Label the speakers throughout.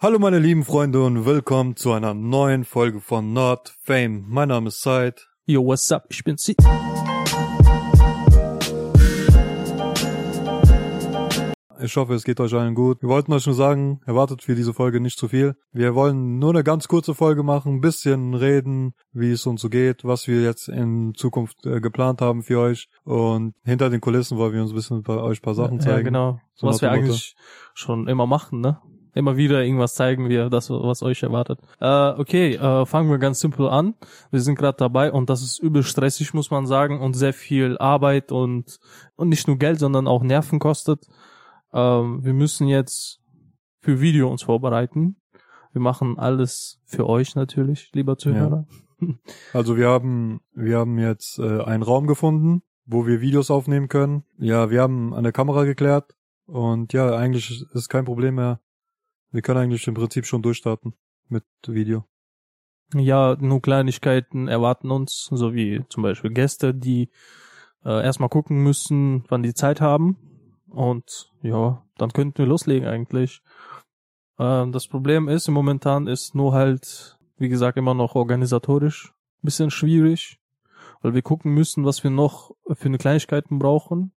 Speaker 1: Hallo meine lieben Freunde und willkommen zu einer neuen Folge von Not Fame. Mein Name ist Said.
Speaker 2: Yo, what's up? Ich bin Sie.
Speaker 1: Ich hoffe, es geht euch allen gut. Wir wollten euch nur sagen, erwartet für diese Folge nicht zu viel. Wir wollen nur eine ganz kurze Folge machen, ein bisschen reden, wie es uns so geht, was wir jetzt in Zukunft äh, geplant haben für euch. Und hinter den Kulissen wollen wir uns ein bisschen bei euch ein paar Sachen zeigen.
Speaker 2: Ja, genau.
Speaker 1: So
Speaker 2: was wir eigentlich schon immer machen, ne? Immer wieder irgendwas zeigen wir, das, was euch erwartet. Äh, okay, äh, fangen wir ganz simpel an. Wir sind gerade dabei und das ist übel stressig, muss man sagen, und sehr viel Arbeit und, und nicht nur Geld, sondern auch Nerven kostet. Ähm, wir müssen jetzt für Video uns vorbereiten. Wir machen alles für euch natürlich, lieber Zuhörer.
Speaker 1: Also wir haben, wir haben jetzt äh, einen Raum gefunden, wo wir Videos aufnehmen können. Ja, wir haben eine Kamera geklärt und ja, eigentlich ist kein Problem mehr. Wir können eigentlich im Prinzip schon durchstarten mit Video.
Speaker 2: Ja, nur Kleinigkeiten erwarten uns, so wie zum Beispiel Gäste, die äh, erstmal gucken müssen, wann die Zeit haben. Und ja, dann könnten wir loslegen eigentlich. Ähm, das Problem ist, momentan ist nur halt, wie gesagt, immer noch organisatorisch bisschen schwierig, weil wir gucken müssen, was wir noch für eine Kleinigkeiten brauchen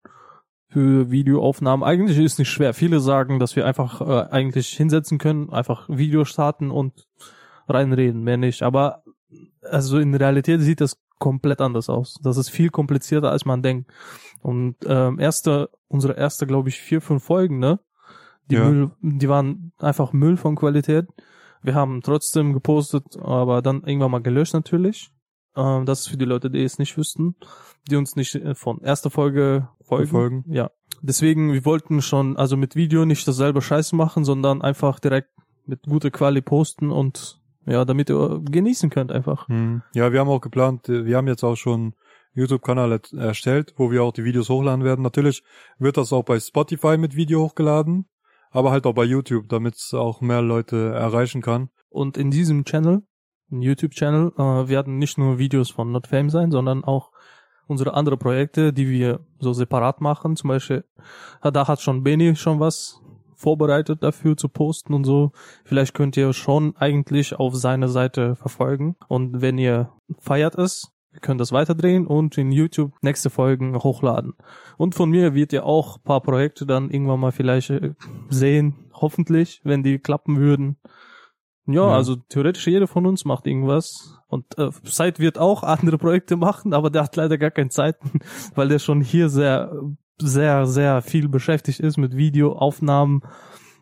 Speaker 2: für Videoaufnahmen. Eigentlich ist es nicht schwer. Viele sagen, dass wir einfach äh, eigentlich hinsetzen können, einfach Video starten und reinreden, mehr nicht. Aber also in Realität sieht das komplett anders aus. Das ist viel komplizierter, als man denkt. Und ähm, erste, unsere erste, glaube ich, vier, fünf Folgen, ne? Die
Speaker 1: Ja.
Speaker 2: Müll, die waren einfach Müll von Qualität. Wir haben trotzdem gepostet, aber dann irgendwann mal gelöscht natürlich. Ähm, das ist für die Leute, die es nicht wüssten, die uns nicht äh, von erster Folge folgen.
Speaker 1: Folgen.
Speaker 2: Ja. Deswegen, wir wollten schon, also mit Video nicht dasselbe Scheiße machen, sondern einfach direkt mit guter Quali posten und ja, damit ihr genießen könnt einfach.
Speaker 1: Hm. Ja, wir haben auch geplant, äh, wir haben jetzt auch schon YouTube-Kanal erstellt, wo wir auch die Videos hochladen werden. Natürlich wird das auch bei Spotify mit Video hochgeladen, aber halt auch bei YouTube, damit es auch mehr Leute erreichen kann.
Speaker 2: Und in diesem Channel, YouTube-Channel, äh, werden nicht nur Videos von NotFame sein, sondern auch unsere andere Projekte, die wir so separat machen. Zum Beispiel, ja, da hat schon Benny schon was vorbereitet dafür zu posten und so. Vielleicht könnt ihr schon eigentlich auf seine Seite verfolgen. Und wenn ihr feiert es, wir können das weiterdrehen und in YouTube nächste Folgen hochladen. Und von mir wird ihr auch paar Projekte dann irgendwann mal vielleicht äh, sehen, hoffentlich, wenn die klappen würden. Ja,
Speaker 1: Ja.
Speaker 2: also theoretisch jeder von uns macht irgendwas. Und äh, Zeit wird auch andere Projekte machen, aber der hat leider gar keine Zeit, weil der schon hier sehr, sehr, sehr viel beschäftigt ist mit Videoaufnahmen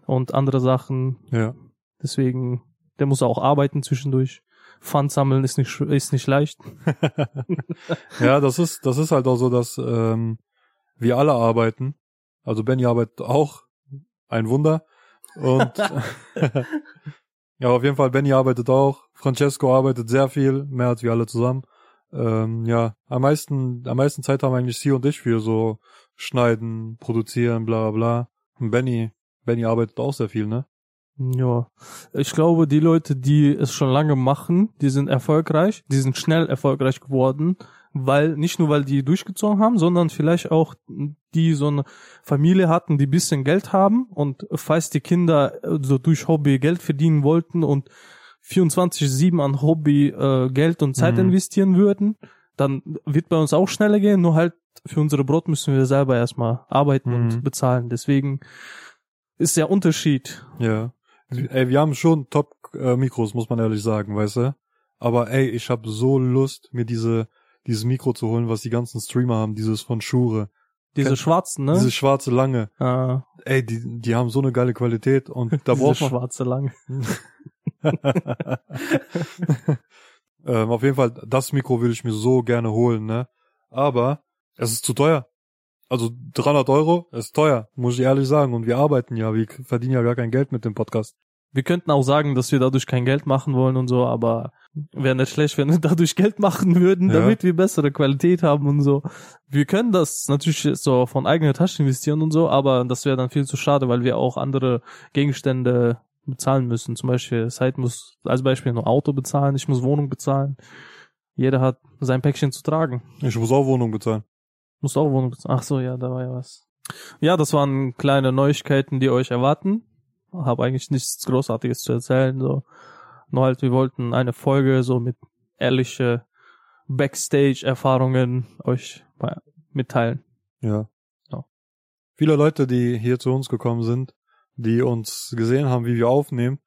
Speaker 2: und andere Sachen.
Speaker 1: Ja.
Speaker 2: Deswegen, der muss auch arbeiten zwischendurch. Fund sammeln ist nicht, ist nicht leicht.
Speaker 1: ja, das ist, das ist halt auch so, dass ähm, wir alle arbeiten. Also Benny arbeitet auch. Ein Wunder. Und ja, auf jeden Fall, Benny arbeitet auch. Francesco arbeitet sehr viel, mehr als wir alle zusammen. Ähm, ja, am meisten, am meisten Zeit haben eigentlich sie und ich für so schneiden, produzieren, bla bla bla. Und Benny, Benny arbeitet auch sehr viel, ne?
Speaker 2: Ja, ich glaube, die Leute, die es schon lange machen, die sind erfolgreich, die sind schnell erfolgreich geworden, weil nicht nur weil die durchgezogen haben, sondern vielleicht auch die so eine Familie hatten, die bisschen Geld haben und falls die Kinder äh, so durch Hobby Geld verdienen wollten und 24/7 an Hobby äh, Geld und Zeit
Speaker 1: Mhm.
Speaker 2: investieren würden, dann wird bei uns auch schneller gehen, nur halt für unsere Brot müssen wir selber erstmal arbeiten
Speaker 1: Mhm.
Speaker 2: und bezahlen. Deswegen ist der Unterschied
Speaker 1: Ja. Ey, wir haben schon Top-Mikros, muss man ehrlich sagen, weißt du? Aber ey, ich habe so Lust, mir diese dieses Mikro zu holen, was die ganzen Streamer haben, dieses von Shure.
Speaker 2: Diese
Speaker 1: Kenn-
Speaker 2: schwarzen, ne?
Speaker 1: Dieses schwarze lange.
Speaker 2: ah,
Speaker 1: Ey, die, die haben so eine geile Qualität und da
Speaker 2: diese
Speaker 1: braucht man.
Speaker 2: schwarze lang.
Speaker 1: ähm, auf jeden Fall, das Mikro würde ich mir so gerne holen, ne? Aber es ist zu teuer. Also 300 Euro ist teuer, muss ich ehrlich sagen. Und wir arbeiten ja, wir verdienen ja gar kein Geld mit dem Podcast.
Speaker 2: Wir könnten auch sagen, dass wir dadurch kein Geld machen wollen und so, aber wäre nicht schlecht, wenn wir dadurch Geld machen würden,
Speaker 1: Ja.
Speaker 2: damit wir bessere Qualität haben und so. Wir können das natürlich so von eigener Tasche investieren und so, aber das wäre dann viel zu schade, weil wir auch andere Gegenstände bezahlen müssen. Zum Beispiel, Side muss als Beispiel nur Auto bezahlen, ich muss Wohnung bezahlen. Jeder hat sein Päckchen zu tragen.
Speaker 1: Ich muss auch Wohnung bezahlen.
Speaker 2: Musst auch Wohnung bezahlen. Ach so, ja, da war ja was. Ja, das waren kleine Neuigkeiten, die euch erwarten. Habe eigentlich nichts Großartiges zu erzählen. So. Nur halt, wir wollten eine Folge so mit ehrliche Backstage-Erfahrungen euch mitteilen.
Speaker 1: Ja.
Speaker 2: Ja.
Speaker 1: Viele Leute, die hier zu uns gekommen sind, die uns gesehen haben, wie wir aufnehmen.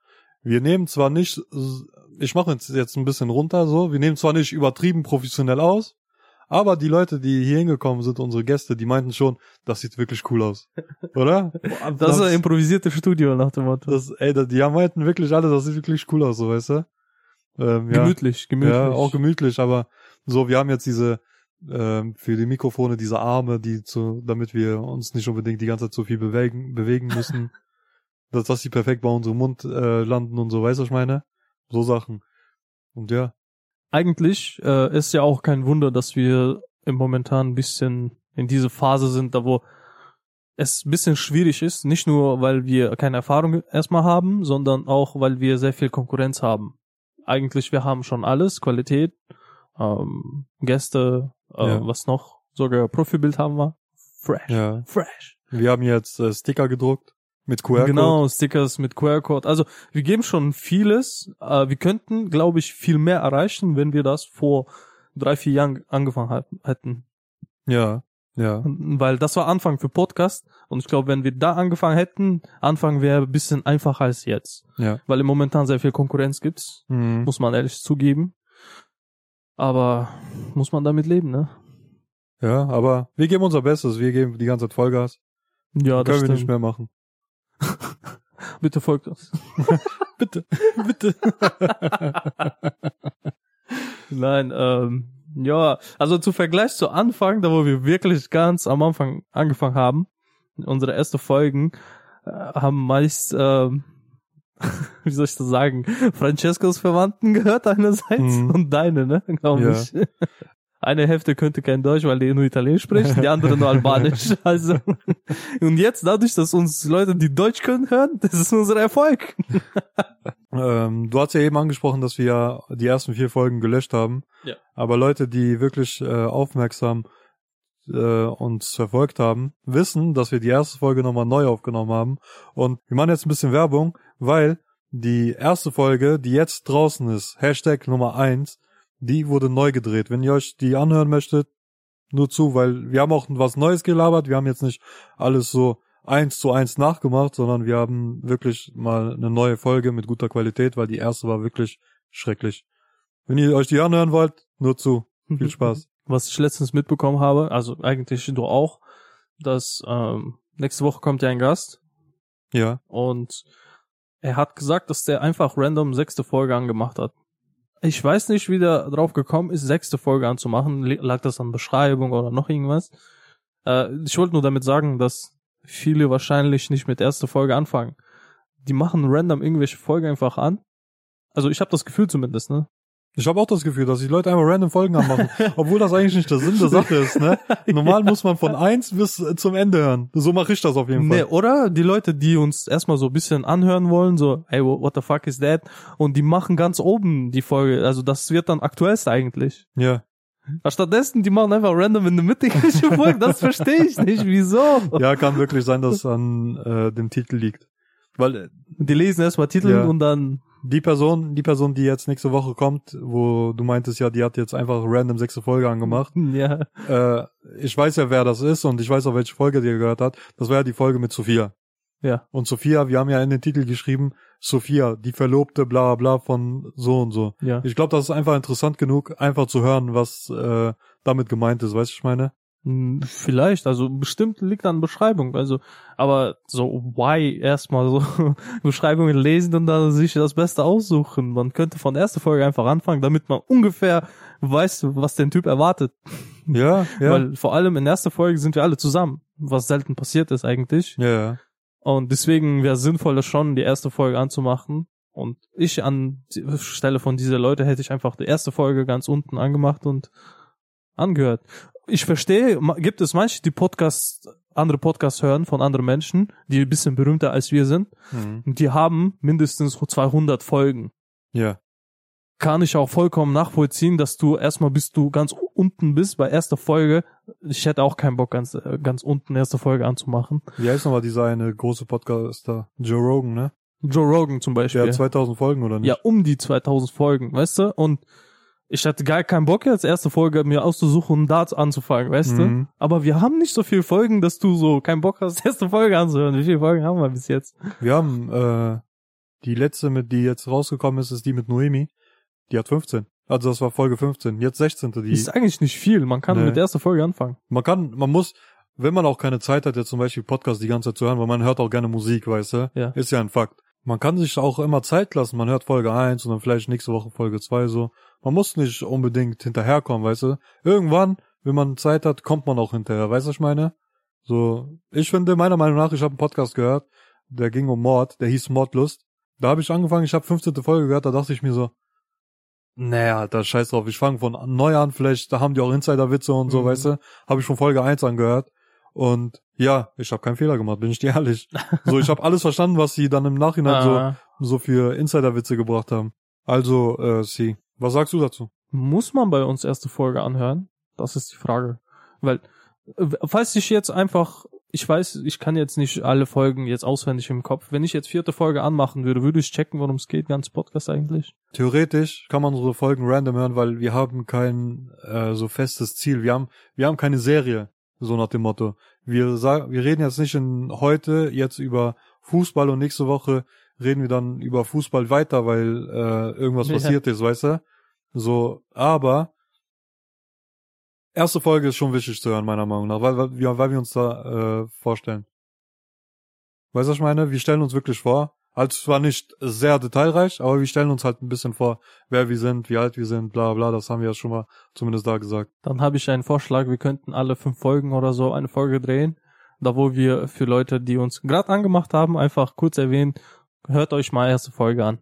Speaker 1: Wir nehmen zwar nicht, ich mache jetzt jetzt ein bisschen runter so, wir nehmen zwar nicht übertrieben professionell aus, aber die Leute, die hier hingekommen sind, unsere Gäste, die meinten schon, das sieht wirklich cool aus. Oder?
Speaker 2: Das ist ein improvisiertes Studio nach dem Motto.
Speaker 1: Das, ey, die meinten wirklich alle, das sieht wirklich cool aus, so weißt du? Ähm, ja.
Speaker 2: Gemütlich, gemütlich.
Speaker 1: Ja, auch gemütlich, aber so, wir haben jetzt diese ähm, für die Mikrofone diese Arme, die zu, damit wir uns nicht unbedingt die ganze Zeit so viel bewegen, bewegen müssen, dass, dass die perfekt bei unserem Mund äh, landen und so, weißt du, was ich meine? So Sachen. Und ja,
Speaker 2: Eigentlich äh, ist ja auch kein Wunder, dass wir im momentan ein bisschen in diese Phase sind, da wo es ein bisschen schwierig ist, nicht nur, weil wir keine Erfahrung erstmal haben, sondern auch, weil wir sehr viel Konkurrenz haben. Eigentlich, wir haben schon alles, Qualität, ähm, Gäste, äh,
Speaker 1: Ja.
Speaker 2: was noch, sogar Profilbild haben wir. Fresh.
Speaker 1: ja.
Speaker 2: Fresh.
Speaker 1: Wir haben jetzt äh, Sticker gedruckt mit QR-Code.
Speaker 2: Genau, Stickers mit QR-Code. Also wir geben schon vieles. Äh, wir könnten, glaube ich, viel mehr erreichen, wenn wir das vor drei, vier Jahren angefangen hätten.
Speaker 1: Ja, ja,
Speaker 2: Weil das war Anfang für Podcast. Und ich glaube, wenn wir da angefangen hätten, Anfang wäre ein bisschen einfacher als jetzt.
Speaker 1: ja.
Speaker 2: Weil im momentan sehr viel Konkurrenz gibt,
Speaker 1: Mhm.
Speaker 2: muss man ehrlich zugeben. Aber muss man damit leben, ne?
Speaker 1: Ja, aber wir geben unser Bestes, wir geben die ganze Zeit Vollgas.
Speaker 2: Ja, das
Speaker 1: Können wir nicht mehr machen.
Speaker 2: Bitte folgt uns.
Speaker 1: Bitte, bitte.
Speaker 2: Nein, ähm, ja, also zu Vergleich zu Anfang, da wo wir wirklich ganz am Anfang angefangen haben, unsere erste Folgen äh, haben meist, ähm, wie soll ich das sagen, Francescos Verwandten gehört einerseits
Speaker 1: Mhm.
Speaker 2: und deine, ne, glaube
Speaker 1: Ja.
Speaker 2: ich. Eine Hälfte könnte kein Deutsch, weil die nur Italienisch sprechen, die andere nur Albanisch. Also und jetzt dadurch, dass uns Leute, die Deutsch können, hören, das ist unser Erfolg.
Speaker 1: Ähm, du hast ja eben angesprochen, dass wir ja die ersten vier Folgen gelöscht haben.
Speaker 2: Ja.
Speaker 1: Aber Leute, die wirklich äh, aufmerksam äh, uns verfolgt haben, wissen, dass wir die erste Folge nochmal neu aufgenommen haben. Und wir machen jetzt ein bisschen Werbung, weil die erste Folge, die jetzt draußen ist, Hashtag Nummer eins, die wurde neu gedreht. Wenn ihr euch die anhören möchtet, nur zu, weil wir haben auch was Neues gelabert. Wir haben jetzt nicht alles so eins zu eins nachgemacht, sondern wir haben wirklich mal eine neue Folge mit guter Qualität, weil die erste war wirklich schrecklich. Wenn ihr euch die anhören wollt, nur zu. Viel Spaß.
Speaker 2: was ich letztens mitbekommen habe, also eigentlich du auch, dass ähm, nächste Woche kommt ja ein Gast
Speaker 1: Ja.
Speaker 2: und er hat gesagt, dass der einfach random sechste Folge angemacht hat. Ich weiß nicht, wie der drauf gekommen ist, sechste Folge anzumachen. Lag das an Beschreibung oder noch irgendwas? Äh, ich wollte nur damit sagen, dass viele wahrscheinlich nicht mit erster Folge anfangen. Die machen random irgendwelche Folgen einfach an. Also ich habe das Gefühl zumindest, ne?
Speaker 1: Ich habe auch das Gefühl, dass die Leute einfach random Folgen anmachen, obwohl das eigentlich nicht der Sinn der Sache ist, ne? Normal muss man von eins bis äh, zum Ende hören. So mache ich das auf jeden
Speaker 2: Nee,
Speaker 1: Fall.
Speaker 2: oder die Leute, die uns erstmal so ein bisschen anhören wollen, so, hey, wha- what the fuck is that? Und die machen ganz oben die Folge. Also das wird dann aktuellst eigentlich.
Speaker 1: Ja.
Speaker 2: Aber stattdessen, die machen einfach random in der Mitte irgendwelche Folgen. Das verstehe ich nicht. Wieso?
Speaker 1: Ja, kann wirklich sein, dass es an äh, dem Titel liegt. Weil äh,
Speaker 2: Die lesen erstmal Titel
Speaker 1: Ja.
Speaker 2: und dann,
Speaker 1: die Person, die Person, die jetzt nächste Woche kommt, wo du meintest ja, die hat jetzt einfach random sechste Folge angemacht.
Speaker 2: ja.
Speaker 1: Äh, ich weiß ja, wer das ist und ich weiß auch, welche Folge die gehört hat. Das war ja die Folge mit Sophia.
Speaker 2: Ja.
Speaker 1: Und Sophia, wir haben ja in den Titel geschrieben, Sophia, die Verlobte, bla bla von so und so.
Speaker 2: Ja.
Speaker 1: Ich glaube, das ist einfach interessant genug, einfach zu hören, was äh, damit gemeint ist, weißt du, ich meine?
Speaker 2: Hm, Vielleicht, also bestimmt liegt an Beschreibung. Also, aber so why erstmal so Beschreibungen lesen und dann sich das Beste aussuchen. Man könnte von der ersten Folge einfach anfangen, damit man ungefähr weiß, was den Typ erwartet.
Speaker 1: Ja, ja.
Speaker 2: Weil vor allem in der ersten Folge sind wir alle zusammen, was selten passiert ist eigentlich.
Speaker 1: ja.
Speaker 2: Und deswegen wäre es sinnvoller schon, die erste Folge anzumachen. Und ich an die Stelle von dieser Leute hätte ich einfach die erste Folge ganz unten angemacht und angehört. Ich verstehe, gibt es manche, die Podcasts, andere Podcasts hören von anderen Menschen, die ein bisschen berühmter als wir sind.
Speaker 1: Mhm.
Speaker 2: Und die haben mindestens 200 Folgen
Speaker 1: Ja.
Speaker 2: kann ich auch vollkommen nachvollziehen, dass du erstmal bist du ganz unten bist bei erster Folge, ich hätte auch keinen Bock, ganz, äh, ganz unten erste Folge anzumachen.
Speaker 1: Wie heißt nochmal dieser eine große Podcaster? Joe Rogan, ne?
Speaker 2: Joe Rogan zum Beispiel.
Speaker 1: Der hat 2000 Folgen oder nicht?
Speaker 2: Ja, um die 2000 Folgen, weißt du? Und ich hatte gar keinen Bock jetzt erste Folge mir auszusuchen und da anzufangen, weißt du?
Speaker 1: Mhm.
Speaker 2: Aber wir haben nicht so viele Folgen, dass du so keinen Bock hast, erste Folge anzuhören. Wie viele Folgen haben wir bis jetzt?
Speaker 1: Wir haben äh, die letzte, mit die jetzt rausgekommen ist, ist die mit Noemi. Die hat 15. Also das war Folge 15. Jetzt 16. Die.
Speaker 2: ist eigentlich nicht viel. Man kann
Speaker 1: Nee.
Speaker 2: mit der ersten Folge anfangen.
Speaker 1: Man kann, man muss, wenn man auch keine Zeit hat, jetzt zum Beispiel Podcast die ganze Zeit zu hören, weil man hört auch gerne Musik, weißt du?
Speaker 2: Ja.
Speaker 1: Ist ja ein Fakt. Man kann sich auch immer Zeit lassen. Man hört Folge 1 und dann vielleicht nächste Woche Folge 2 so. Man muss nicht unbedingt hinterherkommen, weißt du? Irgendwann, wenn man Zeit hat, kommt man auch hinterher. Weißt du, was ich meine? So, ich finde, meiner Meinung nach, ich habe einen Podcast gehört, der ging um Mord, der hieß Mordlust. Da habe ich angefangen, ich habe 15. Folge gehört, da dachte ich mir so, naja, da scheiß drauf, ich fange von neu an, vielleicht, da haben die auch Insider-Witze und so,
Speaker 2: Mhm.
Speaker 1: weißt du? Habe ich von Folge 1 angehört. Und ja, ich habe keinen Fehler gemacht, bin ich dir ehrlich. So, ich habe alles verstanden, was sie dann im Nachhinein
Speaker 2: Ah,
Speaker 1: so, so für Insider-Witze gebracht haben. Also, äh, sie, was sagst du dazu?
Speaker 2: muss man bei uns erste Folge anhören? Das ist die Frage. Weil, falls ich jetzt einfach, ich weiß, ich kann jetzt nicht alle Folgen jetzt auswendig im Kopf. Wenn ich jetzt vierte Folge anmachen würde, würde ich checken, worum es geht, ganz Podcast eigentlich.
Speaker 1: Theoretisch kann man unsere Folgen random hören, weil wir haben kein äh, so festes Ziel. Wir haben, wir haben keine Serie, so nach dem Motto. Wir sagen, wir reden jetzt nicht in heute jetzt über Fußball und nächste Woche reden wir dann über Fußball weiter, weil äh, irgendwas
Speaker 2: Ja.
Speaker 1: passiert ist, weißt du? So, aber erste Folge ist schon wichtig zu hören, meiner Meinung nach, weil, weil, wir, weil wir uns da äh, vorstellen. Weißt du, was ich meine? Wir stellen uns wirklich vor. Also zwar nicht sehr detailreich, aber wir stellen uns halt ein bisschen vor, wer wir sind, wie alt wir sind, bla bla, das haben wir ja schon mal zumindest da gesagt.
Speaker 2: Dann habe ich einen Vorschlag, wir könnten alle fünf Folgen oder so eine Folge drehen. Da wo wir für Leute, die uns gerade angemacht haben, einfach kurz erwähnen, hört euch mal erste Folge an.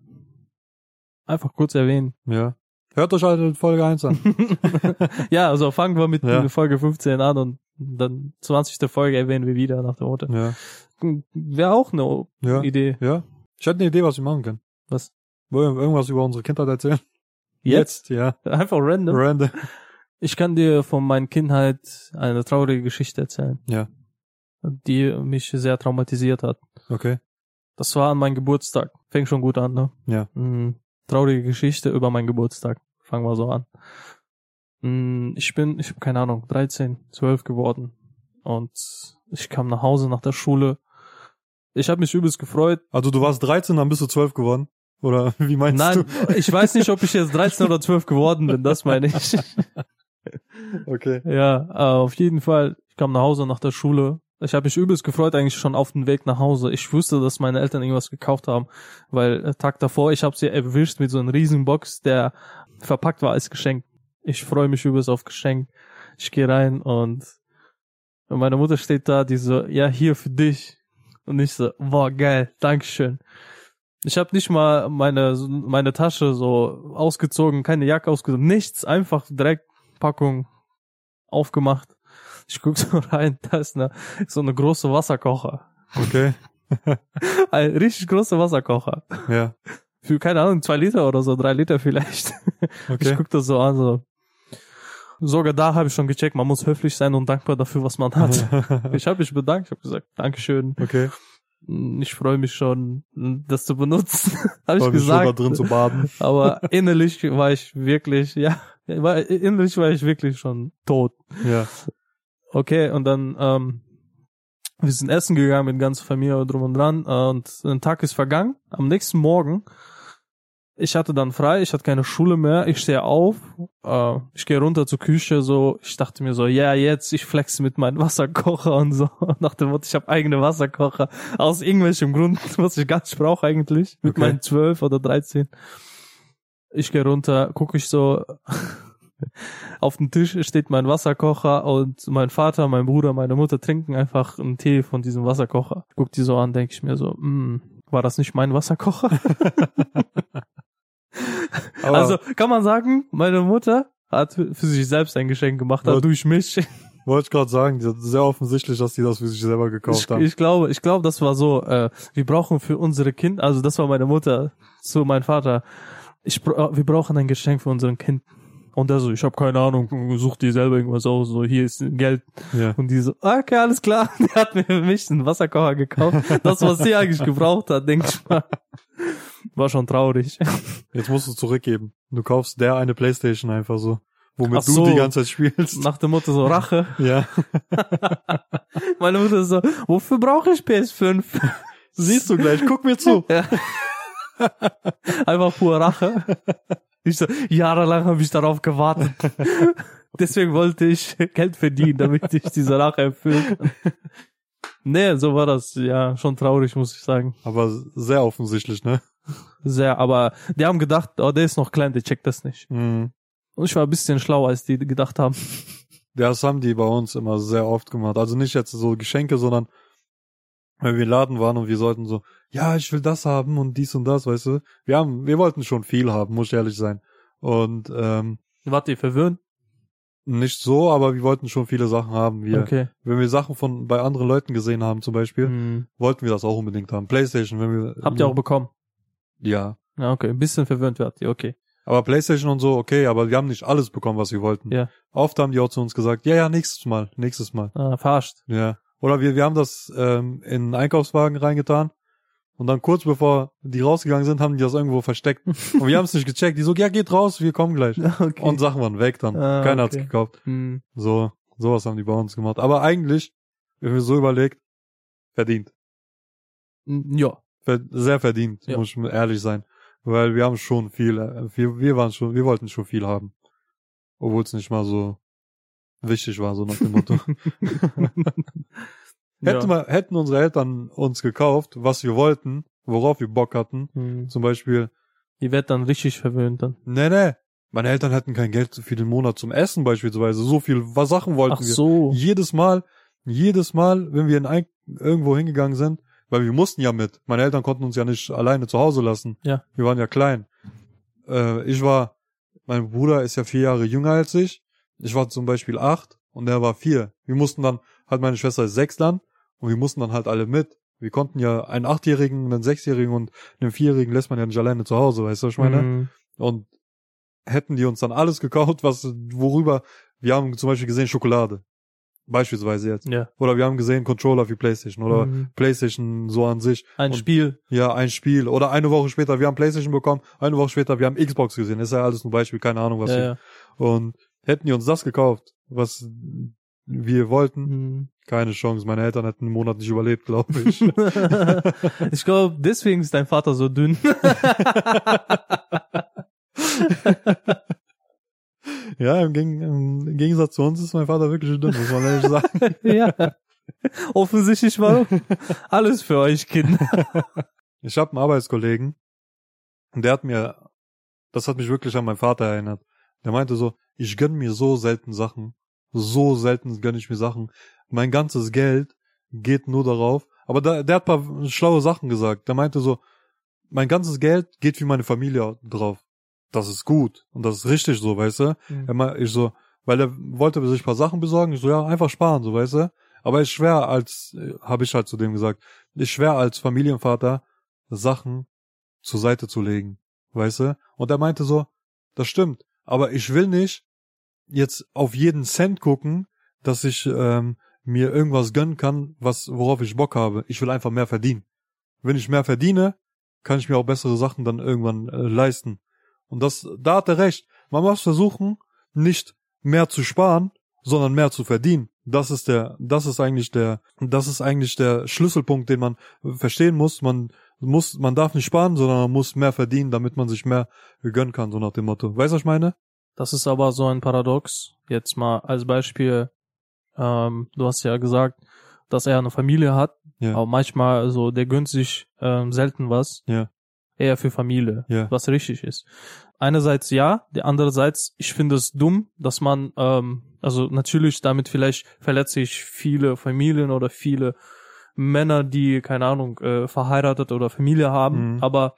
Speaker 2: Einfach kurz erwähnen.
Speaker 1: Ja. Hört euch halt Folge 1 an.
Speaker 2: ja, also fangen wir mit
Speaker 1: Ja.
Speaker 2: Folge 15 an und dann 20. Folge erwähnen wir wieder nach der Motto.
Speaker 1: ja.
Speaker 2: Wäre auch eine
Speaker 1: Ja.
Speaker 2: Idee.
Speaker 1: Ja. Ich hätte eine Idee, was wir machen können.
Speaker 2: Was?
Speaker 1: Wollen wir irgendwas über unsere Kindheit erzählen?
Speaker 2: Jetzt?
Speaker 1: ja.
Speaker 2: Einfach random.
Speaker 1: Random.
Speaker 2: Ich kann dir von meiner Kindheit eine traurige Geschichte erzählen.
Speaker 1: Ja.
Speaker 2: Die mich sehr traumatisiert hat.
Speaker 1: Okay.
Speaker 2: Das war an meinem Geburtstag. Fängt schon gut an, ne?
Speaker 1: Ja.
Speaker 2: Mm, traurige Geschichte über meinen Geburtstag. Fangen wir so an. Mm, ich bin, ich habe keine Ahnung, 13, 12 geworden. Und ich kam nach Hause nach der Schule. Ich habe mich übelst gefreut.
Speaker 1: Also du warst 13, dann bist du 12 geworden? Oder wie meinst
Speaker 2: Nein,
Speaker 1: du?
Speaker 2: ich weiß nicht, ob ich jetzt 13 oder 12 geworden bin, das meine ich.
Speaker 1: Okay.
Speaker 2: Ja, äh, auf jeden Fall. Ich kam nach Hause nach der Schule. Ich habe mich übelst gefreut eigentlich schon auf den Weg nach Hause. Ich wusste, dass meine Eltern irgendwas gekauft haben, weil äh, Tag davor ich habe sie erwischt mit so einer riesen Box, der verpackt war als Geschenk. Ich freue mich übelst auf Geschenk. Ich gehe rein und meine Mutter steht da, die so, ja, hier für dich. Und ich so, boah, geil, Dankeschön. Ich habe nicht mal meine meine Tasche so ausgezogen, keine Jacke ausgezogen, nichts, einfach direkt Packung aufgemacht. Ich guck so rein, da ist eine, so eine große Wasserkocher.
Speaker 1: Okay.
Speaker 2: Ein richtig großer Wasserkocher.
Speaker 1: Ja.
Speaker 2: Für, keine Ahnung, zwei Liter oder so, drei Liter vielleicht. Ich
Speaker 1: Okay.
Speaker 2: guck das so an, so. Sogar da habe ich schon gecheckt, man muss höflich sein und dankbar dafür, was man hat. Ich habe mich bedankt, ich habe gesagt, Dankeschön.
Speaker 1: okay.
Speaker 2: Ich freue mich schon, das zu benutzen. habe ich
Speaker 1: War mich schon da
Speaker 2: gesagt.
Speaker 1: drin zu baden.
Speaker 2: Aber innerlich war ich wirklich, ja, war, innerlich war ich wirklich schon tot.
Speaker 1: Ja.
Speaker 2: Okay, und dann, ähm, wir sind essen gegangen mit ganzer Familie drum und dran äh, und ein Tag ist vergangen. Am nächsten Morgen, ich hatte dann frei, ich hatte keine Schule mehr, ich stehe auf, äh, ich gehe runter zur Küche, so, ich dachte mir so, ja, jetzt, ich flexe mit meinem Wasserkocher und so. Nach dem Motto, ich habe eigene Wasserkocher. Aus irgendwelchem Grund, was ich gar nicht brauche eigentlich, mit
Speaker 1: Okay.
Speaker 2: meinen zwölf oder dreizehn. Ich gehe runter, gucke ich so, auf dem Tisch steht mein Wasserkocher und mein Vater, mein Bruder, meine Mutter trinken einfach einen Tee von diesem Wasserkocher. Guck die so an, denke ich mir so, hm, war das nicht mein Wasserkocher? Also kann man sagen, meine Mutter hat für sich selbst ein Geschenk gemacht,
Speaker 1: Ja.
Speaker 2: durch mich.
Speaker 1: wollte ich gerade sagen, sehr offensichtlich, dass die das für sich selber gekauft
Speaker 2: Ich,
Speaker 1: haben.
Speaker 2: ich glaube, ich glaube, das war so, äh, wir brauchen für unsere Kinder, also das war meine Mutter zu meinem Vater, ich, wir brauchen ein Geschenk für unseren Kind. Und der so, ich habe keine Ahnung, such dir selber irgendwas aus, so hier ist Geld.
Speaker 1: Ja.
Speaker 2: Und die so, okay, alles klar. Die hat mir für mich einen Wasserkocher gekauft. Das, was sie eigentlich gebraucht hat, denke ich mal. War schon traurig.
Speaker 1: Jetzt musst du zurückgeben. Du kaufst der eine Playstation einfach so. Womit
Speaker 2: so.
Speaker 1: du die ganze Zeit spielst.
Speaker 2: Nach dem Motto so Rache.
Speaker 1: Ja.
Speaker 2: Meine Mutter so, wofür brauche ich PS5?
Speaker 1: Siehst du gleich, guck mir zu.
Speaker 2: Ja. Einfach pur Rache. Ich so, jahrelang habe ich darauf gewartet. Deswegen wollte ich Geld verdienen, damit ich diese Rache erfüllen kann. Nee, so war das. Ja, schon traurig, muss ich sagen.
Speaker 1: Aber sehr offensichtlich, ne?
Speaker 2: Sehr, aber die haben gedacht, oh, der ist noch klein, der checkt das nicht.
Speaker 1: Mhm.
Speaker 2: Und ich war ein bisschen schlauer, als die gedacht haben.
Speaker 1: Das haben die bei uns immer sehr oft gemacht. Also nicht jetzt so Geschenke, sondern wenn wir im Laden waren und wir sollten so, ja, ich will das haben und dies und das, weißt du. Wir haben, wir wollten schon viel haben, muss ich ehrlich sein. Und ähm,
Speaker 2: Wart ihr verwöhnt?
Speaker 1: nicht so, aber wir wollten schon viele Sachen haben. Wir,
Speaker 2: Okay.
Speaker 1: Wenn wir Sachen von bei anderen Leuten gesehen haben, zum Beispiel,
Speaker 2: Hm.
Speaker 1: wollten wir das auch unbedingt haben. Playstation, wenn wir.
Speaker 2: Habt ihr auch bekommen?
Speaker 1: Ja.
Speaker 2: Ja, okay. Ein bisschen verwöhnt wart ihr, okay.
Speaker 1: Aber Playstation und so, okay, aber wir haben nicht alles bekommen, was wir wollten.
Speaker 2: Ja.
Speaker 1: Oft haben die auch zu uns gesagt, ja, ja, nächstes Mal, nächstes Mal.
Speaker 2: Ah, verarscht.
Speaker 1: Ja. Oder wir, wir haben das ähm, in einen Einkaufswagen reingetan und dann kurz bevor die rausgegangen sind, haben die das irgendwo versteckt. und wir haben es nicht gecheckt. Die so, ja, geht raus, wir kommen gleich.
Speaker 2: Okay.
Speaker 1: Und Sachen waren weg dann.
Speaker 2: Ah,
Speaker 1: Keiner hat's
Speaker 2: okay.
Speaker 1: gekauft.
Speaker 2: Hm.
Speaker 1: So, sowas haben die bei uns gemacht. Aber eigentlich, wenn wir so überlegt, verdient.
Speaker 2: Ja.
Speaker 1: Ver sehr verdient,
Speaker 2: Ja.
Speaker 1: muss ich ehrlich sein. Weil wir haben schon viel, äh, wir, wir waren schon, wir wollten schon viel haben. Obwohl es nicht mal so wichtig war, so nach dem Motto. Hätten,
Speaker 2: ja.
Speaker 1: wir, hätten unsere Eltern uns gekauft, was wir wollten, worauf wir Bock hatten,
Speaker 2: Hm.
Speaker 1: zum Beispiel,
Speaker 2: Ihr werdet dann richtig verwöhnt dann.
Speaker 1: nee, nee, meine Eltern hätten kein Geld für den Monat zum Essen beispielsweise, so viel was Sachen wollten
Speaker 2: Ach
Speaker 1: wir.
Speaker 2: so.
Speaker 1: Jedes Mal, jedes Mal, wenn wir in ein, irgendwo hingegangen sind, weil wir mussten ja mit. Meine Eltern konnten uns ja nicht alleine zu Hause lassen.
Speaker 2: Ja.
Speaker 1: Wir waren ja klein. Äh, ich war, mein Bruder ist ja vier Jahre jünger als ich. Ich war zum Beispiel acht und er war vier. Wir mussten dann, halt meine Schwester ist sechs dann und wir mussten dann halt alle mit. Wir konnten ja einen Achtjährigen, einen Sechsjährigen und einen Vierjährigen lässt man ja nicht alleine zu Hause, weißt du, was ich meine?
Speaker 2: Hm.
Speaker 1: Und hätten die uns dann alles gekauft, was, worüber, wir haben zum Beispiel gesehen Schokolade. Beispielsweise jetzt.
Speaker 2: Ja.
Speaker 1: Oder wir haben gesehen Controller für Playstation oder
Speaker 2: Hm.
Speaker 1: Playstation so an sich.
Speaker 2: Ein
Speaker 1: Und-
Speaker 2: Spiel.
Speaker 1: Ja, ein Spiel. Oder eine Woche später, wir haben Playstation bekommen, eine Woche später, wir haben Xbox gesehen. ist ja alles nur Beispiel, keine Ahnung was.
Speaker 2: Ja, ja.
Speaker 1: Und hätten die uns das gekauft, was wir wollten,
Speaker 2: Hm.
Speaker 1: keine Chance. Meine Eltern hätten einen Monat nicht überlebt, glaube ich.
Speaker 2: ich glaube, deswegen ist dein Vater so dünn.
Speaker 1: ja, im, Geg im Gegensatz zu uns ist mein Vater wirklich dünn, muss man ehrlich sagen.
Speaker 2: ja. Offensichtlich war alles für euch Kinder.
Speaker 1: Ich habe einen Arbeitskollegen und der hat mir, das hat mich wirklich an meinen Vater erinnert. Der meinte so, ich gönn mir so selten Sachen. So selten gönn ich mir Sachen. Mein ganzes Geld geht nur darauf. Aber der, der hat paar schlaue Sachen gesagt. Der meinte so, mein ganzes Geld geht für meine Familie drauf. Das ist gut. Und das ist richtig so, weißt du? Mei- Ich so, weil er wollte sich ein paar Sachen besorgen. Ich so, ja, einfach sparen, so, weißt du? Aber ist schwer als, habe ich halt zu dem gesagt, ist schwer als Familienvater, Sachen zur Seite zu legen, weißt du? Und er meinte so, das stimmt, aber ich will nicht jetzt auf jeden Cent gucken, dass ich ähm, mir irgendwas gönnen kann, was worauf ich Bock habe. Ich will einfach mehr verdienen. Wenn ich mehr verdiene, kann ich mir auch bessere Sachen dann irgendwann äh, leisten. Und das, da hat er recht. Man muss versuchen, nicht mehr zu sparen, sondern mehr zu verdienen. Das ist der, das ist eigentlich der, das ist eigentlich der Schlüsselpunkt, den man verstehen muss. Man muss, man darf nicht sparen, sondern man muss mehr verdienen, damit man sich mehr gönnen kann, so nach dem Motto. Weißt du, was ich meine?
Speaker 2: Das ist aber so ein Paradox. Jetzt mal als Beispiel, ähm, du hast ja gesagt, dass er eine Familie hat,
Speaker 1: Ja.
Speaker 2: aber manchmal so, der gönnt sich ähm, selten was.
Speaker 1: Ja.
Speaker 2: Eher für Familie,
Speaker 1: Ja.
Speaker 2: was richtig ist. Einerseits ja, der andererseits, ich finde es dumm, dass man, ähm, also natürlich damit vielleicht verletze ich viele Familien oder viele Männer, die, keine Ahnung, äh, verheiratet oder Familie haben,
Speaker 1: Mhm.
Speaker 2: aber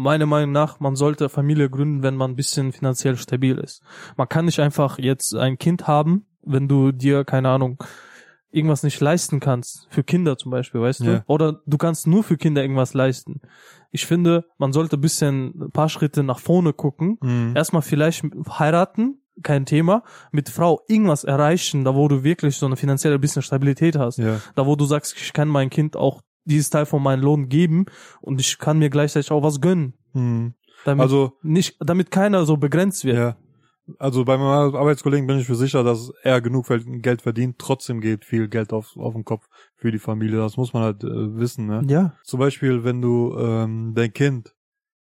Speaker 2: meiner Meinung nach, man sollte Familie gründen, wenn man ein bisschen finanziell stabil ist. Man kann nicht einfach jetzt ein Kind haben, wenn du dir, keine Ahnung, irgendwas nicht leisten kannst. Für Kinder zum Beispiel, weißt
Speaker 1: Ja.
Speaker 2: du? Oder du kannst nur für Kinder irgendwas leisten. Ich finde, man sollte ein bisschen, ein paar Schritte nach vorne gucken.
Speaker 1: Mhm.
Speaker 2: Erstmal vielleicht heiraten, kein Thema. Mit Frau irgendwas erreichen, da wo du wirklich so eine finanzielle bisschen Stabilität hast.
Speaker 1: Ja.
Speaker 2: Da wo du sagst, ich kann mein Kind auch dieses Teil von meinem Lohn geben und ich kann mir gleichzeitig auch was gönnen.
Speaker 1: Hm.
Speaker 2: Damit
Speaker 1: Also,
Speaker 2: nicht, damit keiner so begrenzt wird.
Speaker 1: ja. Also bei meinem Arbeitskollegen bin ich mir sicher, dass er genug Geld verdient. Trotzdem geht viel Geld auf, auf den Kopf für die Familie. Das muss man halt äh, wissen, ne?
Speaker 2: Ja.
Speaker 1: Zum Beispiel, wenn du ähm, dein Kind,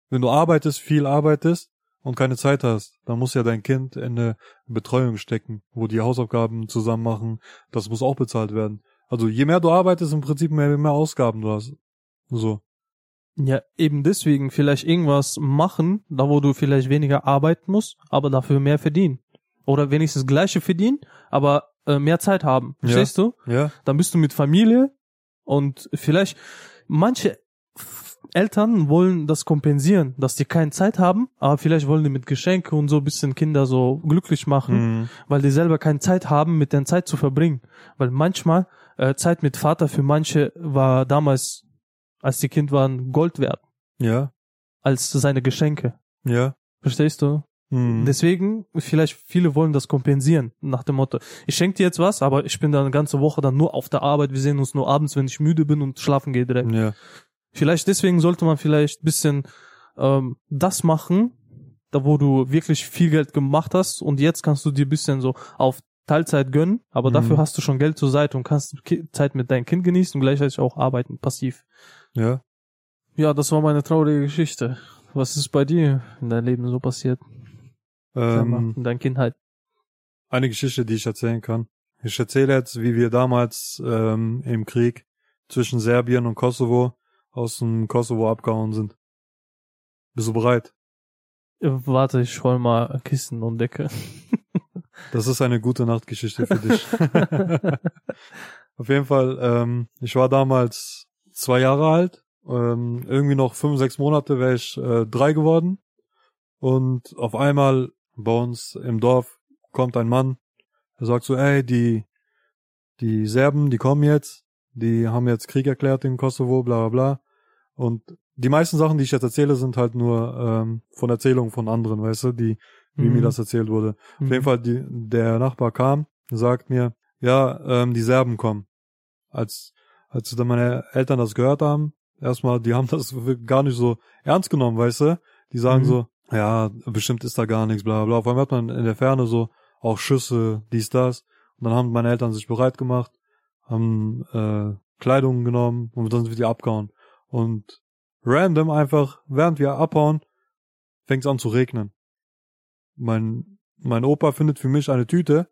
Speaker 1: wenn du arbeitest, viel arbeitest und keine Zeit hast, dann muss ja dein Kind in eine Betreuung stecken, wo die Hausaufgaben zusammen machen. Das muss auch bezahlt werden. Also je mehr du arbeitest, im Prinzip mehr, mehr Ausgaben du hast. So.
Speaker 2: Ja, eben deswegen vielleicht irgendwas machen, da wo du vielleicht weniger arbeiten musst, aber dafür mehr verdienen. Oder wenigstens das gleiche verdienen, aber äh, mehr Zeit haben.
Speaker 1: Ja.
Speaker 2: Verstehst du?
Speaker 1: Ja.
Speaker 2: Dann bist du mit Familie und vielleicht manche Eltern wollen das kompensieren, dass die keine Zeit haben, aber vielleicht wollen die mit Geschenke und so ein bisschen Kinder so glücklich machen,
Speaker 1: Mhm.
Speaker 2: weil die selber keine Zeit haben, mit der Zeit zu verbringen. Weil manchmal äh, Zeit mit Vater für manche war damals, als die Kind waren, Gold wert
Speaker 1: Ja.
Speaker 2: als seine Geschenke.
Speaker 1: Ja.
Speaker 2: Verstehst du?
Speaker 1: Mhm.
Speaker 2: Deswegen, vielleicht viele wollen das kompensieren, nach dem Motto, ich schenke dir jetzt was, aber ich bin dann eine ganze Woche dann nur auf der Arbeit, wir sehen uns nur abends, wenn ich müde bin und schlafen gehe direkt.
Speaker 1: Ja.
Speaker 2: Vielleicht deswegen sollte man vielleicht bisschen ähm, das machen, da wo du wirklich viel Geld gemacht hast und jetzt kannst du dir bisschen so auf Teilzeit gönnen, aber
Speaker 1: Mhm.
Speaker 2: dafür hast du schon Geld zur Seite und kannst Zeit mit deinem Kind genießen und gleichzeitig auch arbeiten, passiv.
Speaker 1: Ja.
Speaker 2: Ja, das war meine traurige Geschichte. Was ist bei dir in deinem Leben so passiert? Mal,
Speaker 1: Ähm,
Speaker 2: in deiner Kindheit?
Speaker 1: eine Geschichte, die ich erzählen kann. Ich erzähle jetzt, wie wir damals ähm, im Krieg zwischen Serbien und Kosovo aus dem Kosovo abgehauen sind. Bist du bereit?
Speaker 2: Äh, Warte, ich hol mal Kissen und Decke.
Speaker 1: Das ist eine gute Nachtgeschichte für dich. Auf jeden Fall, ähm, ich war damals zwei Jahre alt. Ähm, irgendwie noch fünf, sechs Monate wäre ich äh, drei geworden. Und auf einmal bei uns im Dorf kommt ein Mann, der sagt so, ey, die, die Serben, die kommen jetzt, die haben jetzt Krieg erklärt in Kosovo, bla bla bla. Und die meisten Sachen, die ich jetzt erzähle, sind halt nur ähm, von Erzählungen von anderen, weißt du, die, wie
Speaker 2: Mhm.
Speaker 1: mir das erzählt wurde. Auf jeden Fall, die, der Nachbar kam, sagt mir, ja, ähm, die Serben kommen. Als, als dann meine Eltern das gehört haben, erstmal, die haben das gar nicht so ernst genommen, weißt du? Die sagen
Speaker 2: Mhm.
Speaker 1: so, ja, bestimmt ist da gar nichts, bla bla bla. Auf einmal hat man in der Ferne so auch Schüsse, dies, das. Und dann haben meine Eltern sich bereit gemacht, haben äh, Kleidung genommen und dann sind wir abgehauen. Und random einfach, während wir abhauen, fängt es an zu regnen. Mein, mein Opa findet für mich eine Tüte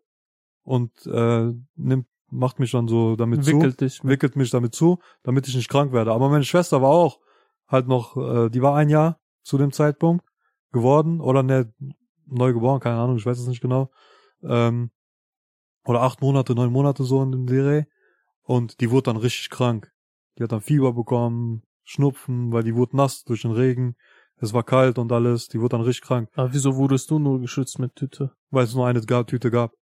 Speaker 1: und äh, nimmt, macht mich dann so damit zu
Speaker 2: Wickelt dich. mit.
Speaker 1: wickelt mich damit zu, damit ich nicht krank werde. Aber meine Schwester war auch halt noch, äh, die war ein Jahr zu dem Zeitpunkt geworden oder ne, neu geboren, keine Ahnung, ich weiß es nicht genau. Ähm, oder acht Monate, neun Monate so in dem Dreh. Und die wurde dann richtig krank. Die hat dann Fieber bekommen, Schnupfen, weil die wurde nass durch den Regen. Es war kalt und alles. Die wurde dann richtig krank,
Speaker 2: Aber wieso wurdest du nur geschützt mit Tüte?
Speaker 1: weil es nur eine Tüte gab.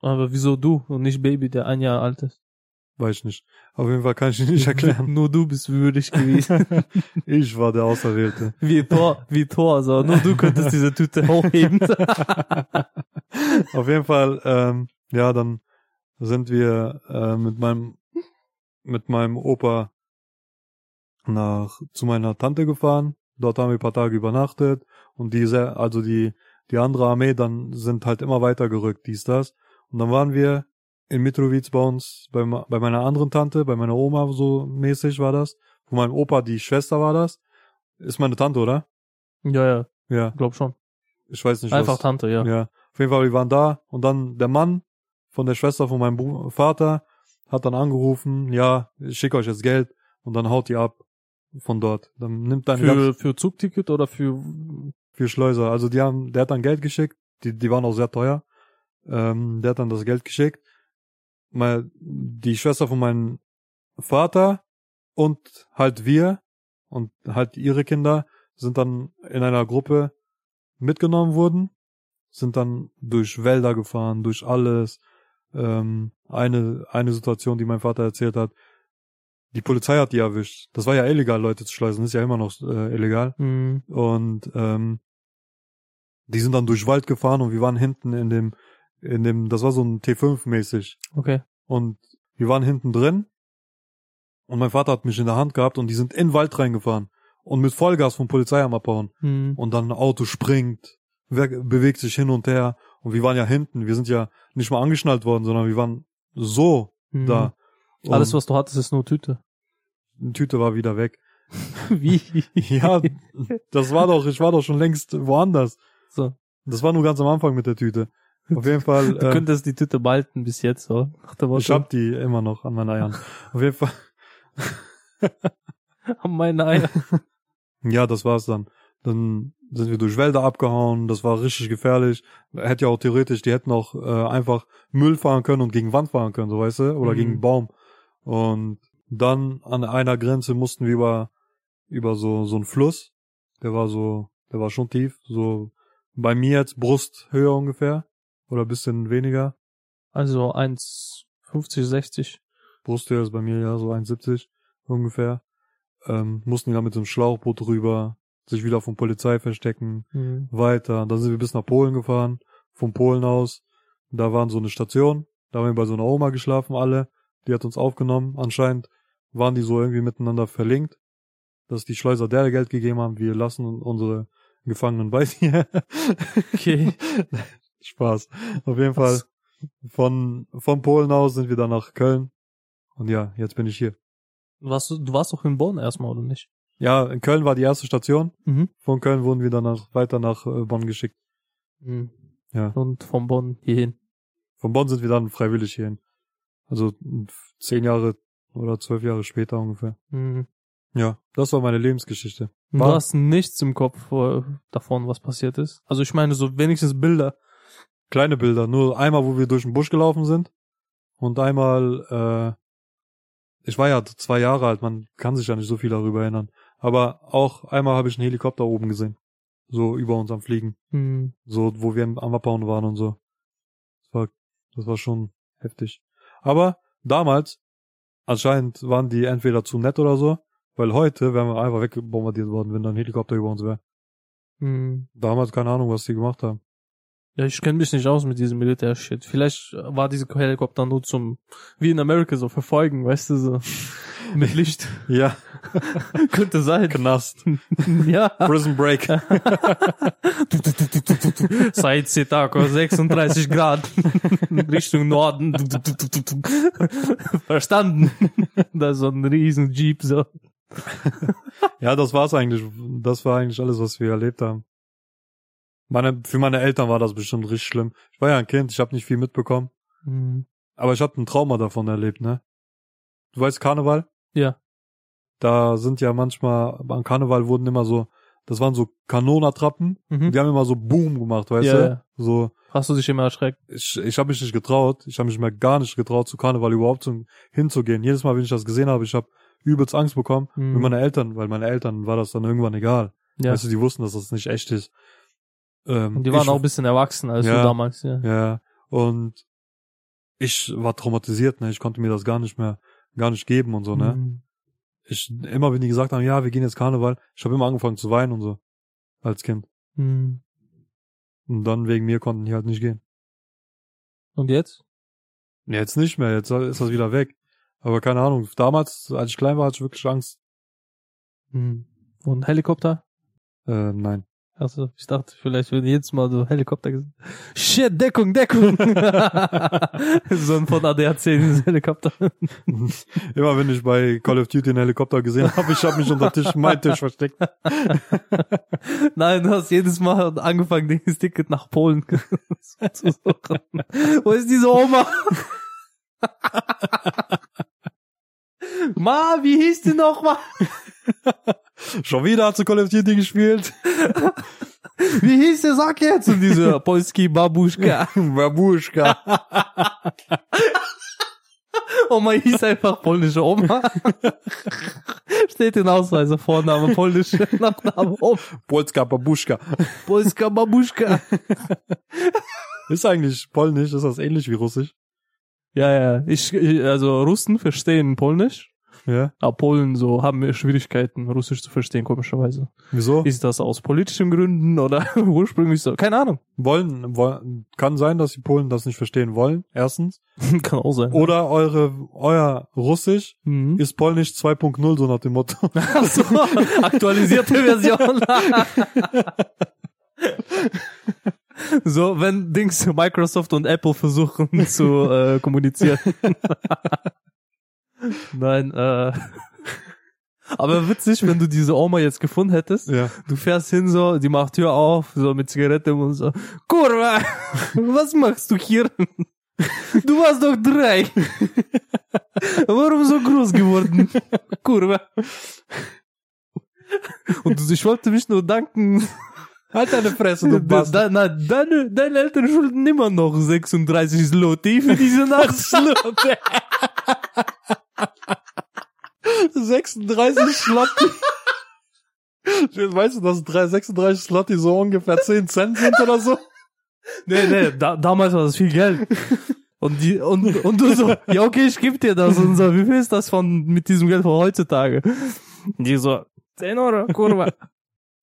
Speaker 2: Aber wieso du und nicht Baby, der ein Jahr alt ist?
Speaker 1: Weiß ich nicht. Auf jeden Fall kann ich nicht erklären.
Speaker 2: nur du bist würdig gewesen.
Speaker 1: ich war der Auserwählte.
Speaker 2: wie Tor, wie Tor, so. Nur du könntest diese Tüte hochheben.
Speaker 1: Auf jeden Fall, ähm, ja, dann sind wir äh, mit meinem mit meinem Opa nach zu meiner Tante gefahren. Dort haben wir ein paar Tage übernachtet und diese, also die die andere Armee dann sind halt immer weiter gerückt, dies das. Und dann waren wir in Mitrovic bei uns, bei, bei meiner anderen Tante, bei meiner Oma so mäßig war das. Von meinem Opa, die Schwester war das. Ist meine Tante, oder?
Speaker 2: ja, ja,
Speaker 1: Ja,
Speaker 2: glaub schon.
Speaker 1: ich weiß nicht.
Speaker 2: Einfach
Speaker 1: was,
Speaker 2: Tante, ja.
Speaker 1: ja, auf jeden Fall, wir waren da und dann der Mann von der Schwester von meinem Vater hat dann angerufen, ja, ich schicke euch jetzt Geld und dann haut die ab von dort. Dann nimmt dann
Speaker 2: Für, für Zugticket oder für,
Speaker 1: für Schleuser. Also die haben, der hat dann Geld geschickt, die, die waren auch sehr teuer. Ähm, der hat dann das Geld geschickt. Mal die Schwester von meinem Vater und halt wir und halt ihre Kinder sind dann in einer Gruppe mitgenommen wurden, sind dann durch Wälder gefahren, durch alles. Ähm, eine, eine Situation, die mein Vater erzählt hat, die Polizei hat die erwischt. Das war ja illegal, Leute zu schleusen, ist ja immer noch äh, illegal.
Speaker 2: mh,
Speaker 1: Und ähm, Die sind dann durch Wald gefahren und wir waren hinten in dem, in dem, das war so ein T5 mäßig.
Speaker 2: Okay.
Speaker 1: Und wir waren hinten drin und mein Vater hat mich in der Hand gehabt und die sind in den Wald reingefahren und mit Vollgas vom Polizei am abbauen.
Speaker 2: Hm.
Speaker 1: Und dann ein Auto springt, bewegt sich hin und her und wir waren ja hinten, wir sind ja nicht mal angeschnallt worden, sondern wir waren so
Speaker 2: Hm.
Speaker 1: da. Und
Speaker 2: Alles, was du hattest, ist nur Tüte.
Speaker 1: die Tüte war wieder weg.
Speaker 2: Wie?
Speaker 1: Ja, das war doch, ich war doch schon längst woanders.
Speaker 2: So.
Speaker 1: Das war nur ganz am Anfang mit der Tüte. Auf jeden Fall,
Speaker 2: Du
Speaker 1: äh,
Speaker 2: könntest die Tüte behalten bis jetzt, so.
Speaker 1: Ich hab die immer noch an meinen Eiern. Auf jeden Fall,
Speaker 2: An meine Eier.
Speaker 1: ja, das war's dann. Dann sind wir durch Wälder abgehauen, das war richtig gefährlich. Hätte ja auch theoretisch, die hätten auch äh, einfach Müll fahren können und gegen Wand fahren können, so weißt du, oder
Speaker 2: Mhm.
Speaker 1: gegen Baum. Und dann an einer Grenze mussten wir über über so so einen Fluss, der war so, der war schon tief, so bei mir jetzt Brusthöhe ungefähr oder bisschen weniger.
Speaker 2: Also 1,50, 60.
Speaker 1: Brusthöhe ist bei mir ja so 1,70 ungefähr. Ähm, mussten wir dann mit dem Schlauchboot rüber, sich wieder von Polizei verstecken,
Speaker 2: Hm.
Speaker 1: weiter. Dann sind wir bis nach Polen gefahren, von Polen aus. Da waren so eine Station, da haben wir bei so einer Oma geschlafen, alle. Die hat uns aufgenommen. Anscheinend waren die so irgendwie miteinander verlinkt, dass die Schleuser der Geld gegeben haben, wir lassen unsere Gefangenen bei dir.
Speaker 2: Okay.
Speaker 1: Spaß. Auf jeden Fall von, von Polen aus sind wir dann nach Köln. Und ja, jetzt bin ich hier.
Speaker 2: Du warst, du warst doch in Bonn erstmal, oder nicht?
Speaker 1: Ja, in Köln war die erste Station.
Speaker 2: Mhm.
Speaker 1: Von Köln wurden wir dann nach, weiter nach äh, Bonn geschickt.
Speaker 2: Mhm.
Speaker 1: Ja.
Speaker 2: Und von Bonn hierhin.
Speaker 1: Von Bonn sind wir dann freiwillig hierhin. Also m, zehn Jahre oder zwölf Jahre später ungefähr.
Speaker 2: Mhm.
Speaker 1: Ja, das war meine Lebensgeschichte. War-
Speaker 2: Du hast nichts im Kopf äh, davon, was passiert ist. Also ich meine, so wenigstens Bilder.
Speaker 1: Kleine Bilder, nur einmal, wo wir durch den Busch gelaufen sind und einmal, äh, ich war ja zwei Jahre alt, man kann sich ja nicht so viel darüber erinnern. Aber auch einmal habe ich einen Helikopter oben gesehen. So über uns am Fliegen.
Speaker 2: Mhm.
Speaker 1: So, wo wir am Abbauen waren und so. Das war, das war schon heftig. Aber damals, anscheinend waren die entweder zu nett oder so, weil heute wären wir einfach wegbombardiert worden, wenn da ein Helikopter über uns wäre.
Speaker 2: Mhm.
Speaker 1: Damals keine Ahnung, was die gemacht haben.
Speaker 2: Ja, ich kenne mich nicht aus mit diesem Militär-Shit. Vielleicht war diese Helikopter nur zum, wie in Amerika, so verfolgen, weißt du, so mit Licht.
Speaker 1: Ja,
Speaker 2: Könnte sein.
Speaker 1: Knast.
Speaker 2: ja.
Speaker 1: Prison Break.
Speaker 2: Seit Sitako 36 Grad Richtung Norden. Verstanden. Da ist so ein riesen Jeep so.
Speaker 1: Ja, das war's eigentlich. Das war eigentlich alles, was wir erlebt haben. Meine, für meine Eltern war das bestimmt richtig schlimm. Ich war ja ein Kind, ich habe nicht viel mitbekommen.
Speaker 2: Mhm.
Speaker 1: Aber ich habe ein Trauma davon erlebt, ne? Du weißt Karneval?
Speaker 2: Ja.
Speaker 1: Da sind ja manchmal, am Karneval wurden immer so, das waren so Kanonattrappen.
Speaker 2: Mhm.
Speaker 1: Die haben immer so Boom gemacht, weißt
Speaker 2: Ja,
Speaker 1: du?
Speaker 2: ja.
Speaker 1: So,
Speaker 2: Hast du dich immer erschreckt?
Speaker 1: ich, ich habe mich nicht getraut. Ich habe mich mir gar nicht getraut, zu Karneval überhaupt zu, hinzugehen. Jedes Mal, wenn ich das gesehen habe, ich habe übelst Angst bekommen.
Speaker 2: Mhm.
Speaker 1: Mit meinen Eltern, weil meine Eltern war das dann irgendwann egal.
Speaker 2: Ja.
Speaker 1: Weißt du, die wussten, dass das nicht echt ist. Ähm,
Speaker 2: Und die waren
Speaker 1: ich,
Speaker 2: auch ein bisschen erwachsen als
Speaker 1: Ja.
Speaker 2: du damals, ja.
Speaker 1: Ja, und ich war traumatisiert, ne? Ich konnte mir das gar nicht mehr, gar nicht geben und so, ne?
Speaker 2: Mhm.
Speaker 1: Ich, immer wenn die gesagt haben, ja, wir gehen jetzt Karneval, ich habe immer angefangen zu weinen und so. Als Kind.
Speaker 2: Mhm.
Speaker 1: Und dann wegen mir konnten die halt nicht gehen.
Speaker 2: Und jetzt?
Speaker 1: Jetzt nicht mehr, jetzt ist das wieder weg. Aber keine Ahnung, damals, als ich klein war, hatte ich wirklich Angst.
Speaker 2: Mhm. Und Helikopter?
Speaker 1: Äh, nein.
Speaker 2: Also, ich dachte, vielleicht würde jetzt mal so Helikopter gesehen. Shit, Deckung, Deckung! so ein von ADAC dieses Helikopter.
Speaker 1: Immer wenn ich bei Call of Duty einen Helikopter gesehen habe, ich habe mich unter Tisch, mein Tisch versteckt.
Speaker 2: Nein, du hast jedes Mal angefangen, das Ticket nach Polen zu suchen. Wo ist diese Oma? Ma, wie hieß die nochmal?
Speaker 1: Schon wieder hat sie Call of Duty gespielt.
Speaker 2: Wie hieß der? Sag jetzt! Und diese Polski Babuschka.
Speaker 1: Babuschka.
Speaker 2: Oma hieß einfach polnische Oma. Steht in Ausweise, Vorname polnisch, Nachname Oma.
Speaker 1: Polska Babuschka.
Speaker 2: Polska Babuschka.
Speaker 1: Ist eigentlich polnisch, ist das ähnlich wie russisch?
Speaker 2: Ja, ja, ich also Russen verstehen Polnisch.
Speaker 1: Ja.
Speaker 2: Aber Polen so haben wir Schwierigkeiten, Russisch zu verstehen, komischerweise.
Speaker 1: Wieso?
Speaker 2: Ist das aus politischen Gründen oder ursprünglich so? Keine Ahnung.
Speaker 1: wollen, wollen, kann sein, dass die Polen das nicht verstehen wollen, erstens.
Speaker 2: Kann auch sein.
Speaker 1: Oder eure, euer Russisch
Speaker 2: Mhm.
Speaker 1: ist Polnisch 2.0, so nach dem Motto.
Speaker 2: Ach so, aktualisierte Version. so, wenn Dings Microsoft und Apple versuchen zu äh, kommunizieren. Nein, äh. Aber witzig, wenn du diese Oma jetzt gefunden hättest.
Speaker 1: ja.
Speaker 2: Du fährst hin so, die macht Tür auf, so mit Zigarette und so. Kurva, was machst du hier? Du warst doch drei. Warum so groß geworden? Kurva. Und ich wollte mich nur danken.
Speaker 1: Halt deine Fresse, du
Speaker 2: De,
Speaker 1: Bastard.
Speaker 2: na, deine, deine Eltern schulden immer noch 36 Slotty für diese Nacht.
Speaker 1: 36 Slotti. weißt du, dass drei- 36 Slotti so ungefähr 10 Cent sind oder so?
Speaker 2: Nee, nee, da, damals war das viel Geld. Und die, und, und du so, ja, okay, ich geb dir das. Und so, wie viel ist das von, mit diesem Geld von heutzutage? Und die so, 10 Euro, Kurva.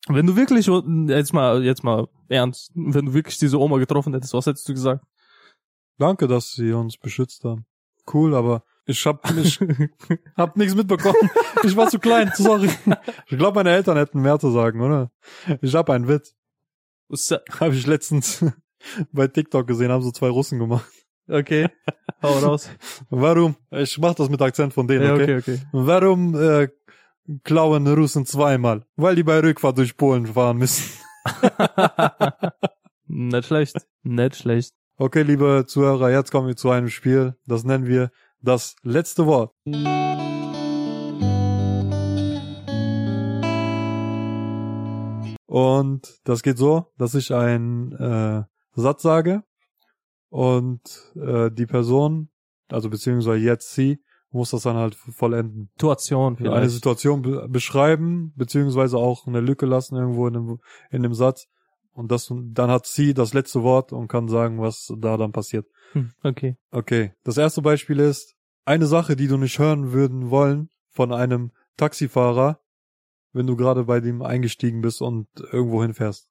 Speaker 2: Wenn du wirklich, jetzt mal, jetzt mal ernst, wenn du wirklich diese Oma getroffen hättest, was hättest du gesagt?
Speaker 1: Danke, dass sie uns beschützt haben. Cool, aber ich hab, ich hab nichts mitbekommen. Ich war zu klein, sorry. Ich glaube, meine Eltern hätten mehr zu sagen, oder? Ich hab einen Witz. Habe ich letztens bei TikTok gesehen, haben so zwei Russen gemacht.
Speaker 2: Okay, hau raus.
Speaker 1: Warum? Ich mach das mit Akzent von denen,
Speaker 2: Ja,
Speaker 1: okay?
Speaker 2: okay, okay.
Speaker 1: Warum äh, klauen Russen zweimal? Weil die bei Rückfahrt durch Polen fahren müssen.
Speaker 2: Nicht schlecht, nicht schlecht.
Speaker 1: Okay, liebe Zuhörer, jetzt kommen wir zu einem Spiel. Das nennen wir das letzte Wort. Und das geht so, dass ich einen äh, Satz sage und äh, die Person, also beziehungsweise jetzt sie, muss das dann halt vollenden.
Speaker 2: Situation
Speaker 1: Eine
Speaker 2: vielleicht.
Speaker 1: Situation be beschreiben, beziehungsweise auch eine Lücke lassen irgendwo in dem, in dem Satz. Und das, dann hat sie das letzte Wort und kann sagen, was da dann passiert.
Speaker 2: Hm, Okay.
Speaker 1: Okay, das erste Beispiel ist eine Sache, die du nicht hören würden wollen von einem Taxifahrer, wenn du gerade bei dem eingestiegen bist und irgendwo hinfährst.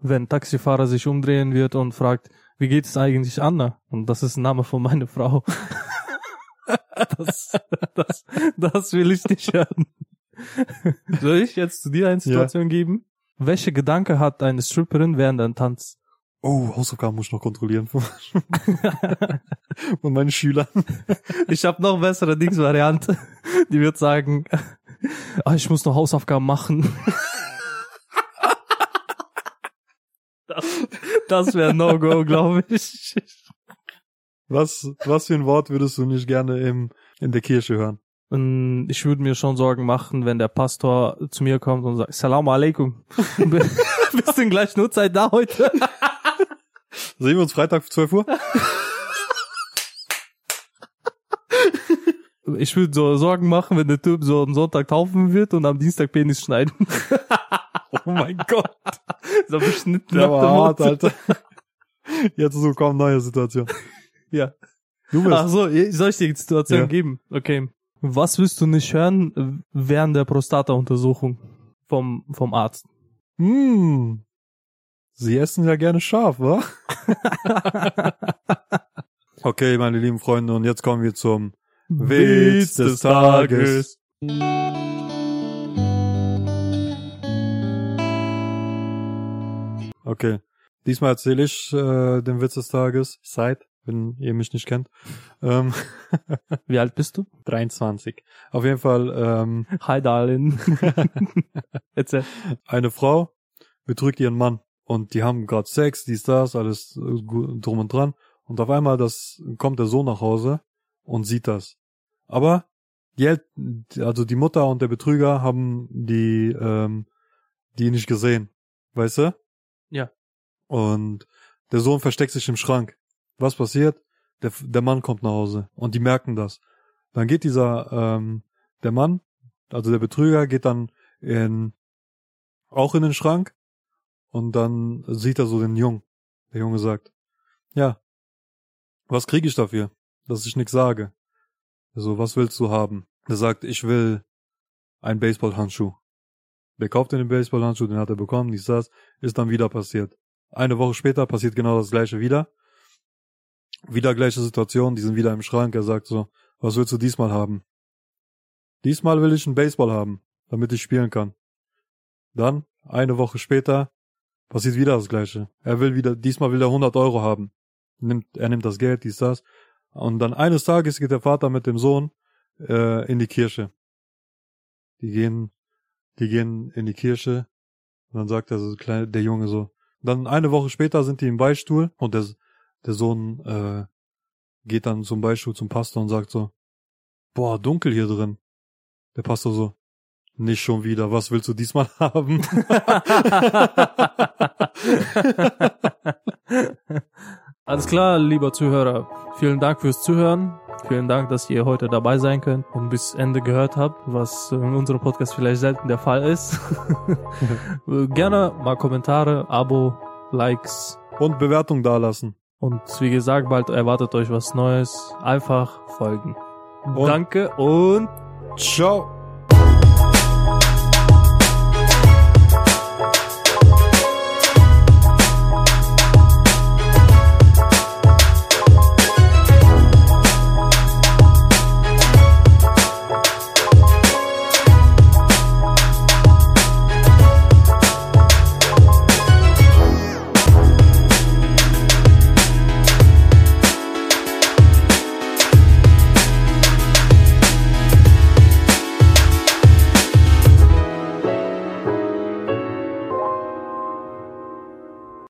Speaker 2: Wenn Taxifahrer sich umdrehen wird und fragt, wie geht es eigentlich Anna? Und das ist ein Name von meiner Frau. das, das, das will ich nicht hören. Soll ich jetzt zu dir eine Situation geben? Welche Gedanke hat eine Stripperin während einem Tanz?
Speaker 1: Oh, Hausaufgaben muss ich noch kontrollieren von, von meinen Schülern.
Speaker 2: Ich habe noch bessere Dings-Variante. Die wird sagen, ah, ich muss noch Hausaufgaben machen. Das, das wäre No-Go, glaube ich.
Speaker 1: Was, was für ein Wort würdest du nicht gerne im, in der Kirche hören?
Speaker 2: Und ich würde mir schon Sorgen machen, wenn der Pastor zu mir kommt und sagt, Salam alaikum. Bist du in gleich Notzeit da heute?
Speaker 1: Sehen wir uns Freitag 12 Uhr?
Speaker 2: Ich würde so Sorgen machen, wenn der Typ so am Sonntag taufen wird und am Dienstag Penis schneiden.
Speaker 1: Oh mein Gott.
Speaker 2: so beschnitten
Speaker 1: Der war hart. Alter. Jetzt so kommt neue Situation.
Speaker 2: Ja.
Speaker 1: Du bist.
Speaker 2: Ach so, soll ich dir die Situation
Speaker 1: Ja.
Speaker 2: geben? Okay. Was willst du nicht hören äh, während der Prostata-Untersuchung vom, vom Arzt?
Speaker 1: Hm. Sie essen ja gerne scharf, wa? okay, meine lieben Freunde, und jetzt kommen wir zum Witz des Tages. Okay. Diesmal erzähle ich äh, den Witz des Tages. Seid, wenn ihr mich nicht kennt. Ähm,
Speaker 2: Wie alt bist du?
Speaker 1: 23. Auf jeden Fall, ähm,
Speaker 2: Hi, Darlin. Erzähl.
Speaker 1: eine Frau betrügt ihren Mann und die haben gerade Sex, dies, das, alles äh, drum und dran. Und auf einmal das kommt der Sohn nach Hause und sieht das. Aber die, El also die Mutter und der Betrüger haben die ähm, die nicht gesehen, weißt du?
Speaker 2: Ja.
Speaker 1: Und der Sohn versteckt sich im Schrank. Was passiert? Der, der Mann kommt nach Hause und die merken das. Dann geht dieser ähm, der Mann, also der Betrüger, geht dann in auch in den Schrank und dann sieht er so den Jungen. Der Junge sagt, ja, was kriege ich dafür, dass ich nichts sage? Also, was willst du haben? Der sagt, ich will einen Baseballhandschuh. Der kauft den Baseballhandschuh, den hat er bekommen, dies, das, ist dann wieder passiert. Eine Woche später passiert genau das gleiche wieder. Wieder gleiche Situation, die sind wieder im Schrank. Er sagt so, was willst du diesmal haben? Diesmal will ich einen Baseball haben, damit ich spielen kann. Dann, eine Woche später, passiert wieder das gleiche. Er will wieder, diesmal will er 100 Euro haben. Nimmt, er nimmt das Geld, dies, das. Und dann eines Tages geht der Vater mit dem Sohn äh, in die Kirche. Die gehen, die gehen in die Kirche. Und dann sagt er so, der Junge so. Dann eine Woche später sind die im Beistuhl und der, der Sohn äh, geht dann zum Beistuhl zum Pastor und sagt so, boah, dunkel hier drin. Der Pastor so, nicht schon wieder, was willst du diesmal haben?
Speaker 2: Alles klar, lieber Zuhörer. Vielen Dank fürs Zuhören. Vielen Dank, dass ihr heute dabei sein könnt und bis Ende gehört habt, was in unserem Podcast vielleicht selten der Fall ist. Gerne mal Kommentare, Abo, Likes
Speaker 1: und Bewertung dalassen.
Speaker 2: Und wie gesagt, bald erwartet euch was Neues. Einfach folgen. Und Danke und
Speaker 1: ciao.